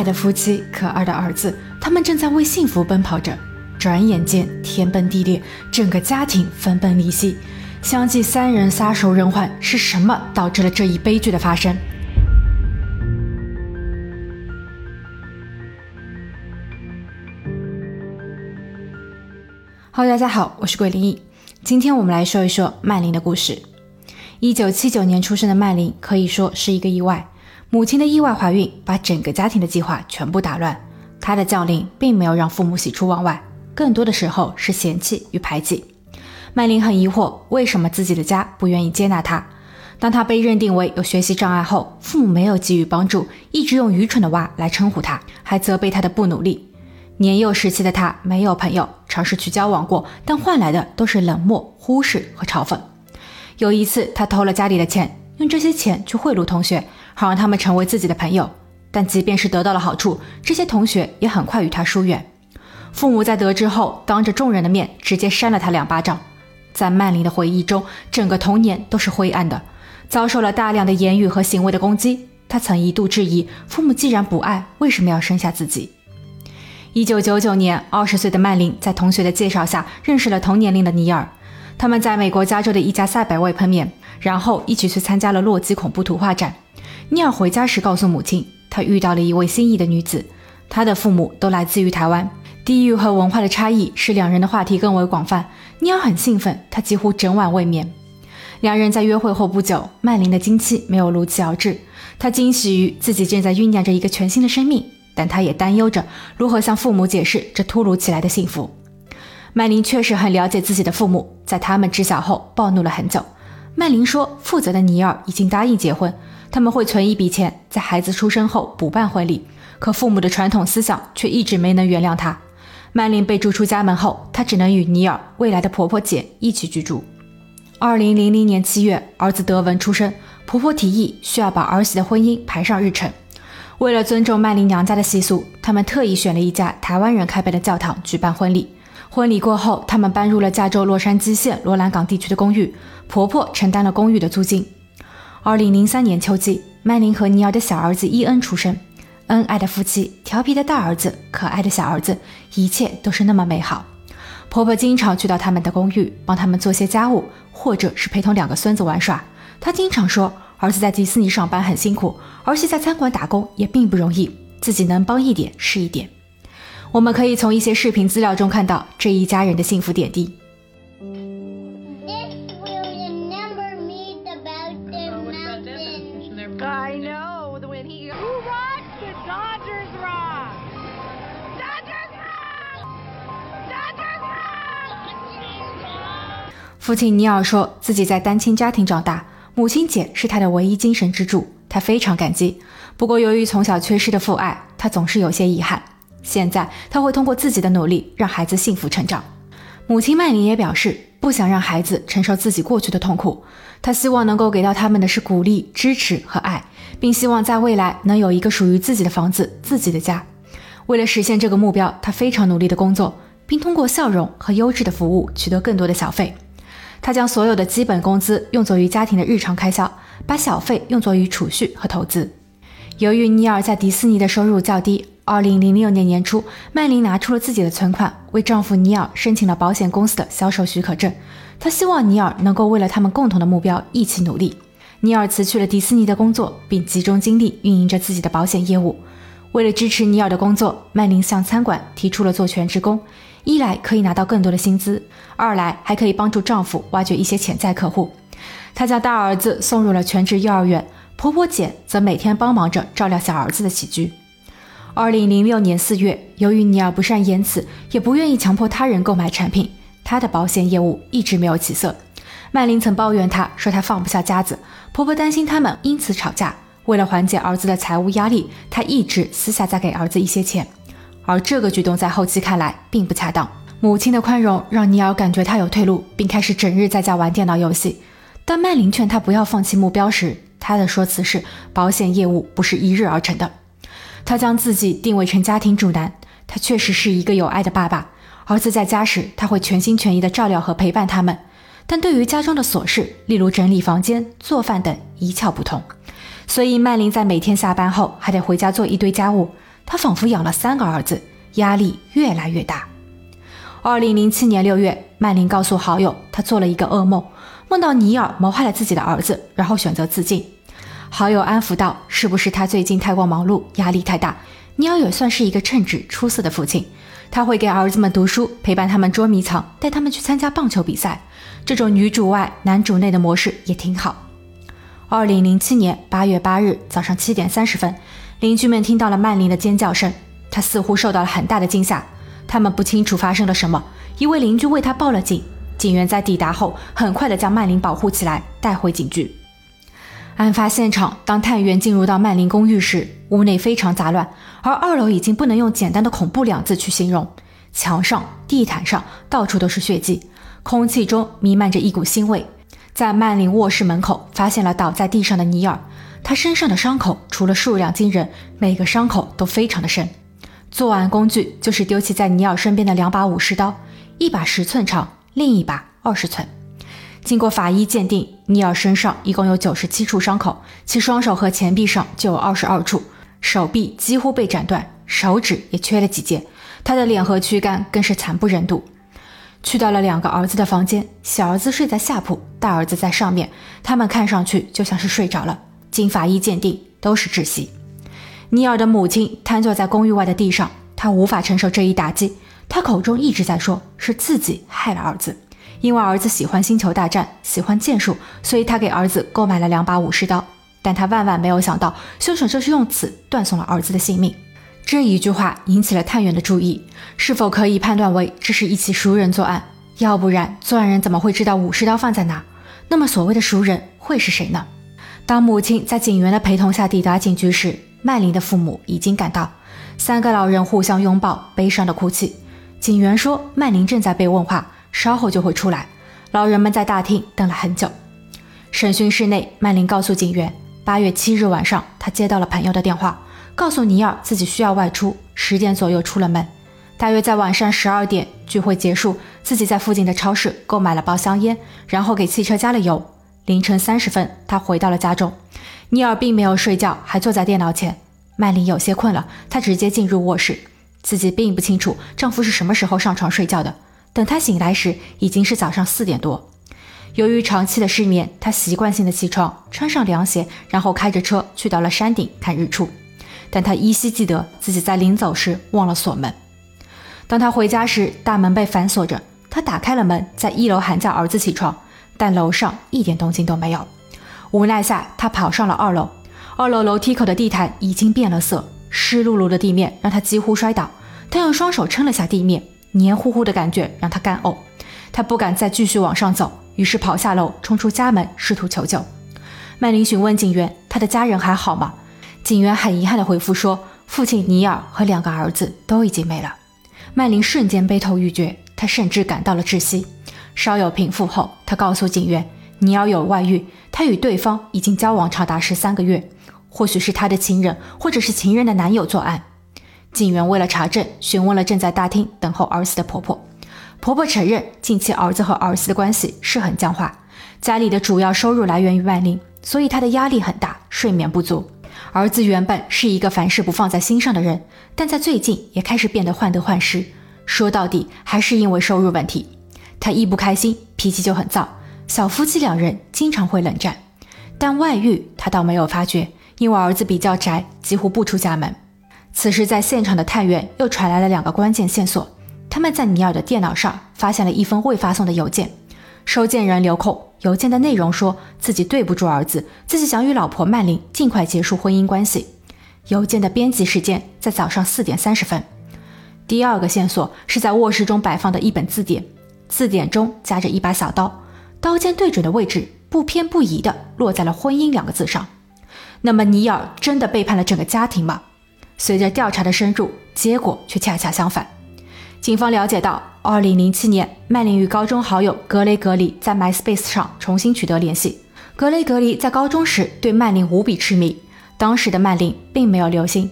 爱的夫妻，可爱的儿子，他们正在为幸福奔跑着。转眼间，天崩地裂，整个家庭分崩离析。相继三人撒手人寰，是什么导致了这一悲剧的发生？Hello，大家好，我是桂林异。今天我们来说一说曼玲的故事。一九七九年出生的曼玲可以说是一个意外，母亲的意外怀孕把整个家庭的计划全部打乱。她的降临并没有让父母喜出望外，更多的时候是嫌弃与排挤。麦琳很疑惑，为什么自己的家不愿意接纳她？当她被认定为有学习障碍后，父母没有给予帮助，一直用“愚蠢的娃”来称呼她，还责备她的不努力。年幼时期的她没有朋友，尝试去交往过，但换来的都是冷漠、忽视和嘲讽。有一次，她偷了家里的钱，用这些钱去贿赂同学，好让他们成为自己的朋友。但即便是得到了好处，这些同学也很快与他疏远。父母在得知后，当着众人的面直接扇了他两巴掌。在曼玲的回忆中，整个童年都是灰暗的，遭受了大量的言语和行为的攻击。他曾一度质疑，父母既然不爱，为什么要生下自己？一九九九年，二十岁的曼玲在同学的介绍下认识了同年龄的尼尔，他们在美国加州的一家赛百味碰面，然后一起去参加了洛基恐怖图画展。尼尔回家时告诉母亲，他遇到了一位心仪的女子，他的父母都来自于台湾。地域和文化的差异使两人的话题更为广泛。尼尔很兴奋，他几乎整晚未眠。两人在约会后不久，曼琳的经期没有如期而至。她惊喜于自己正在酝酿着一个全新的生命，但她也担忧着如何向父母解释这突如其来的幸福。曼琳确实很了解自己的父母，在他们知晓后暴怒了很久。曼琳说：“负责的尼尔已经答应结婚，他们会存一笔钱，在孩子出生后补办婚礼。可父母的传统思想却一直没能原谅他。”曼琳被逐出家门后，她只能与尼尔未来的婆婆姐一起居住。二零零零年七月，儿子德文出生，婆婆提议需要把儿媳的婚姻排上日程。为了尊重曼琳娘家的习俗，他们特意选了一家台湾人开办的教堂举办婚礼。婚礼过后，他们搬入了加州洛杉矶县罗兰港地区的公寓，婆婆承担了公寓的租金。二零零三年秋季，曼琳和尼尔的小儿子伊恩出生。恩爱的夫妻，调皮的大儿子，可爱的小儿子，一切都是那么美好。婆婆经常去到他们的公寓，帮他们做些家务，或者是陪同两个孙子玩耍。她经常说，儿子在迪士尼上班很辛苦，儿媳在餐馆打工也并不容易，自己能帮一点是一点。我们可以从一些视频资料中看到这一家人的幸福点滴。父亲尼尔说自己在单亲家庭长大，母亲姐是他的唯一精神支柱，他非常感激。不过，由于从小缺失的父爱，他总是有些遗憾。现在，他会通过自己的努力让孩子幸福成长。母亲麦琳也表示，不想让孩子承受自己过去的痛苦，她希望能够给到他们的是鼓励、支持和爱，并希望在未来能有一个属于自己的房子、自己的家。为了实现这个目标，他非常努力的工作，并通过笑容和优质的服务取得更多的小费。他将所有的基本工资用作于家庭的日常开销，把小费用作于储蓄和投资。由于尼尔在迪士尼的收入较低，2006年年初，曼琳拿出了自己的存款，为丈夫尼尔申请了保险公司的销售许可证。她希望尼尔能够为了他们共同的目标一起努力。尼尔辞去了迪士尼的工作，并集中精力运营着自己的保险业务。为了支持尼尔的工作，曼琳向餐馆提出了做全职工。一来可以拿到更多的薪资，二来还可以帮助丈夫挖掘一些潜在客户。她将大儿子送入了全职幼儿园，婆婆简则每天帮忙着照料小儿子的起居。二零零六年四月，由于尼尔不善言辞，也不愿意强迫他人购买产品，他的保险业务一直没有起色。曼琳曾抱怨他说他放不下家子，婆婆担心他们因此吵架。为了缓解儿子的财务压力，她一直私下再给儿子一些钱。而这个举动在后期看来并不恰当。母亲的宽容让尼尔感觉他有退路，并开始整日在家玩电脑游戏。当麦琳劝他不要放弃目标时，他的说辞是：保险业务不是一日而成的。他将自己定位成家庭主男，他确实是一个有爱的爸爸。儿子在家时，他会全心全意的照料和陪伴他们，但对于家中的琐事，例如整理房间、做饭等，一窍不通。所以麦琳在每天下班后还得回家做一堆家务。她仿佛养了三个儿子，压力越来越大。二零零七年六月，曼琳告诉好友，她做了一个噩梦，梦到尼尔谋害了自己的儿子，然后选择自尽。好友安抚道：“是不是他最近太过忙碌，压力太大？尼尔也算是一个称职出色的父亲，他会给儿子们读书，陪伴他们捉迷藏，带他们去参加棒球比赛。这种女主外男主内的模式也挺好。”二零零七年八月八日早上七点三十分，邻居们听到了曼琳的尖叫声，她似乎受到了很大的惊吓。他们不清楚发生了什么，一位邻居为她报了警。警员在抵达后，很快的将曼琳保护起来，带回警局。案发现场，当探员进入到曼琳公寓时，屋内非常杂乱，而二楼已经不能用简单的恐怖两字去形容。墙上、地毯上到处都是血迹，空气中弥漫着一股腥味。在曼琳卧室门口发现了倒在地上的尼尔，他身上的伤口除了数量惊人，每个伤口都非常的深。作案工具就是丢弃在尼尔身边的两把武士刀，一把十寸长，另一把二十寸。经过法医鉴定，尼尔身上一共有九十七处伤口，其双手和前臂上就有二十二处，手臂几乎被斩断，手指也缺了几节，他的脸和躯干更是惨不忍睹。去到了两个儿子的房间，小儿子睡在下铺，大儿子在上面。他们看上去就像是睡着了。经法医鉴定，都是窒息。尼尔的母亲瘫坐在公寓外的地上，她无法承受这一打击。她口中一直在说，是自己害了儿子，因为儿子喜欢星球大战，喜欢剑术，所以他给儿子购买了两把武士刀。但他万万没有想到，凶手就是用此断送了儿子的性命。这一句话引起了探员的注意，是否可以判断为这是一起熟人作案？要不然作案人怎么会知道武士刀放在哪？那么所谓的熟人会是谁呢？当母亲在警员的陪同下抵达警局时，曼琳的父母已经赶到，三个老人互相拥抱，悲伤的哭泣。警员说曼琳正在被问话，稍后就会出来。老人们在大厅等了很久。审讯室内，曼琳告诉警员，八月七日晚上，她接到了朋友的电话。告诉尼尔自己需要外出，十点左右出了门。大约在晚上十二点，聚会结束，自己在附近的超市购买了包香烟，然后给汽车加了油。凌晨三十分，他回到了家中。尼尔并没有睡觉，还坐在电脑前。麦琳有些困了，她直接进入卧室。自己并不清楚丈夫是什么时候上床睡觉的。等她醒来时，已经是早上四点多。由于长期的失眠，她习惯性的起床，穿上凉鞋，然后开着车去到了山顶看日出。但他依稀记得自己在临走时忘了锁门。当他回家时，大门被反锁着。他打开了门，在一楼喊叫儿子起床，但楼上一点动静都没有。无奈下，他跑上了二楼。二楼楼梯口的地毯已经变了色，湿漉漉的地面让他几乎摔倒。他用双手撑了下地面，黏糊糊的感觉让他干呕。他不敢再继续往上走，于是跑下楼，冲出家门，试图求救。麦琳询问警员：“他的家人还好吗？”警员很遗憾地回复说：“父亲尼尔和两个儿子都已经没了。”曼琳瞬间悲痛欲绝，她甚至感到了窒息。稍有平复后，她告诉警员：“尼尔有外遇，他与对方已经交往长达十三个月，或许是他的情人，或者是情人的男友作案。”警员为了查证，询问了正在大厅等候儿子的婆婆。婆婆承认，近期儿子和儿子的关系是很僵化，家里的主要收入来源于曼琳，所以她的压力很大，睡眠不足。儿子原本是一个凡事不放在心上的人，但在最近也开始变得患得患失。说到底，还是因为收入问题。他一不开心，脾气就很燥。小夫妻两人经常会冷战，但外遇他倒没有发觉，因为儿子比较宅，几乎不出家门。此时，在现场的探员又传来了两个关键线索：他们在尼尔的电脑上发现了一封未发送的邮件。收件人留空，邮件的内容说自己对不住儿子，自己想与老婆曼琳尽快结束婚姻关系。邮件的编辑时间在早上四点三十分。第二个线索是在卧室中摆放的一本字典，字典中夹着一把小刀，刀尖对准的位置不偏不倚地落在了“婚姻”两个字上。那么尼尔真的背叛了整个家庭吗？随着调查的深入，结果却恰恰相反。警方了解到。二零零七年，曼琳与高中好友格雷格里在 MySpace 上重新取得联系。格雷格里在高中时对曼琳无比痴迷，当时的曼琳并没有留心。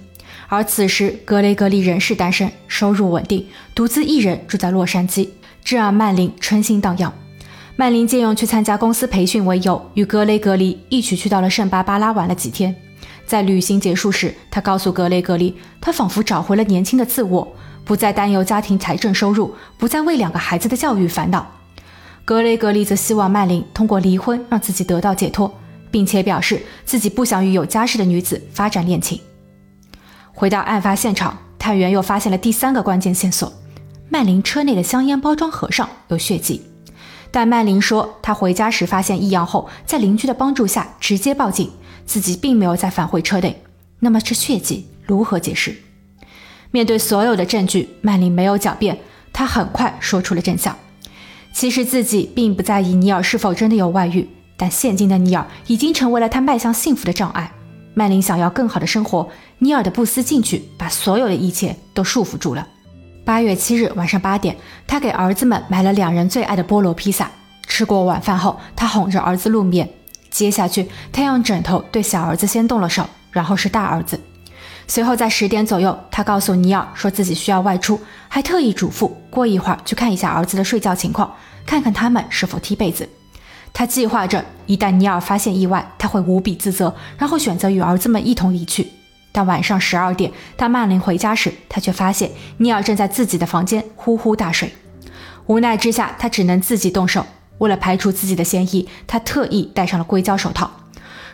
而此时，格雷格里仍是单身，收入稳定，独自一人住在洛杉矶，这让曼琳春心荡漾。曼琳借用去参加公司培训为由，与格雷格里一起去到了圣巴巴拉玩了几天。在旅行结束时，他告诉格雷格里，他仿佛找回了年轻的自我，不再担忧家庭财政收入，不再为两个孩子的教育烦恼。格雷格利则希望曼琳通过离婚让自己得到解脱，并且表示自己不想与有家室的女子发展恋情。回到案发现场，探员又发现了第三个关键线索：曼琳车内的香烟包装盒上有血迹。但曼琳说，她回家时发现异样后，在邻居的帮助下直接报警。自己并没有再返回车内，那么这血迹如何解释？面对所有的证据，曼琳没有狡辩，她很快说出了真相。其实自己并不在意尼尔是否真的有外遇，但现今的尼尔已经成为了她迈向幸福的障碍。曼琳想要更好的生活，尼尔的不思进取把所有的一切都束缚住了。八月七日晚上八点，他给儿子们买了两人最爱的菠萝披萨。吃过晚饭后，他哄着儿子露面。接下去，他用枕头对小儿子先动了手，然后是大儿子。随后在十点左右，他告诉尼尔说自己需要外出，还特意嘱咐过一会儿去看一下儿子的睡觉情况，看看他们是否踢被子。他计划着，一旦尼尔发现意外，他会无比自责，然后选择与儿子们一同离去。但晚上十二点，当曼琳回家时，他却发现尼尔正在自己的房间呼呼大睡。无奈之下，他只能自己动手。为了排除自己的嫌疑，他特意戴上了硅胶手套，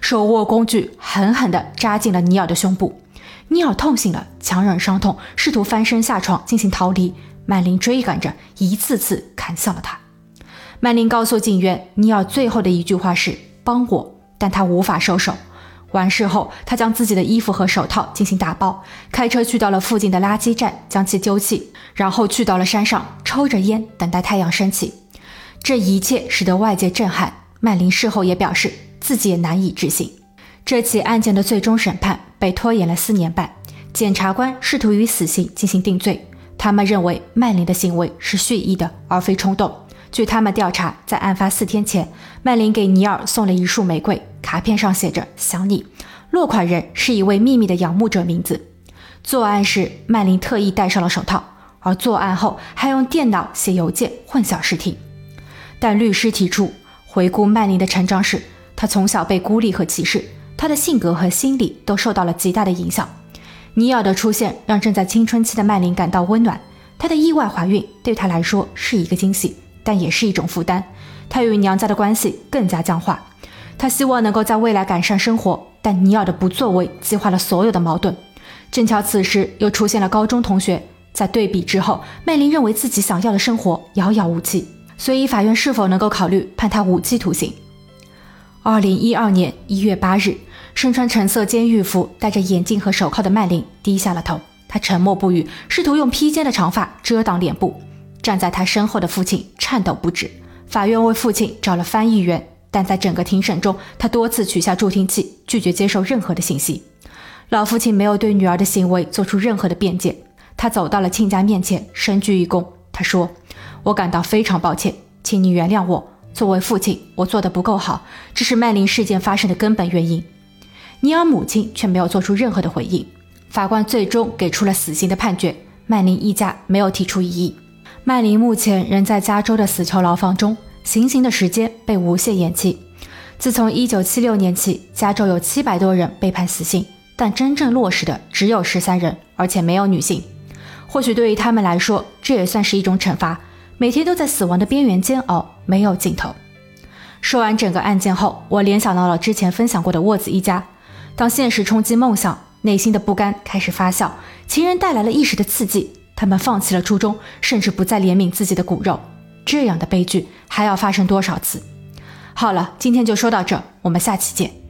手握工具狠狠地扎进了尼尔的胸部。尼尔痛醒了，强忍伤痛，试图翻身下床进行逃离。曼琳追赶着，一次次砍向了他。曼琳告诉警员，尼尔最后的一句话是“帮我”，但他无法收手。完事后，他将自己的衣服和手套进行打包，开车去到了附近的垃圾站将其丢弃，然后去到了山上，抽着烟等待太阳升起。这一切使得外界震撼。曼琳事后也表示自己也难以置信。这起案件的最终审判被拖延了四年半，检察官试图以死刑进行定罪。他们认为曼琳的行为是蓄意的，而非冲动。据他们调查，在案发四天前，曼琳给尼尔送了一束玫瑰，卡片上写着“想你”，落款人是一位秘密的仰慕者名字。作案时，曼琳特意戴上了手套，而作案后还用电脑写邮件混淆视听。但律师提出，回顾曼琳的成长史，她从小被孤立和歧视，她的性格和心理都受到了极大的影响。尼尔的出现让正在青春期的曼琳感到温暖，她的意外怀孕对她来说是一个惊喜，但也是一种负担。她与娘家的关系更加僵化，她希望能够在未来改善生活，但尼尔的不作为激化了所有的矛盾。正巧此时又出现了高中同学，在对比之后，曼琳认为自己想要的生活遥遥无期。所以，法院是否能够考虑判他无期徒刑？二零一二年一月八日，身穿橙色监狱服、戴着眼镜和手铐的麦琳低下了头，他沉默不语，试图用披肩的长发遮挡脸部。站在他身后的父亲颤抖不止。法院为父亲找了翻译员，但在整个庭审中，他多次取下助听器，拒绝接受任何的信息。老父亲没有对女儿的行为做出任何的辩解。他走到了亲家面前，深鞠一躬。他说。我感到非常抱歉，请你原谅我。作为父亲，我做的不够好，这是麦琳事件发生的根本原因。尼尔母亲却没有做出任何的回应。法官最终给出了死刑的判决，麦琳一家没有提出异议。麦琳目前仍在加州的死囚牢房中，行刑的时间被无限延期。自从1976年起，加州有700多人被判死刑，但真正落实的只有13人，而且没有女性。或许对于他们来说，这也算是一种惩罚。每天都在死亡的边缘煎熬，没有尽头。说完整个案件后，我联想到了之前分享过的沃兹一家。当现实冲击梦想，内心的不甘开始发酵，情人带来了一时的刺激，他们放弃了初衷，甚至不再怜悯自己的骨肉。这样的悲剧还要发生多少次？好了，今天就说到这，我们下期见。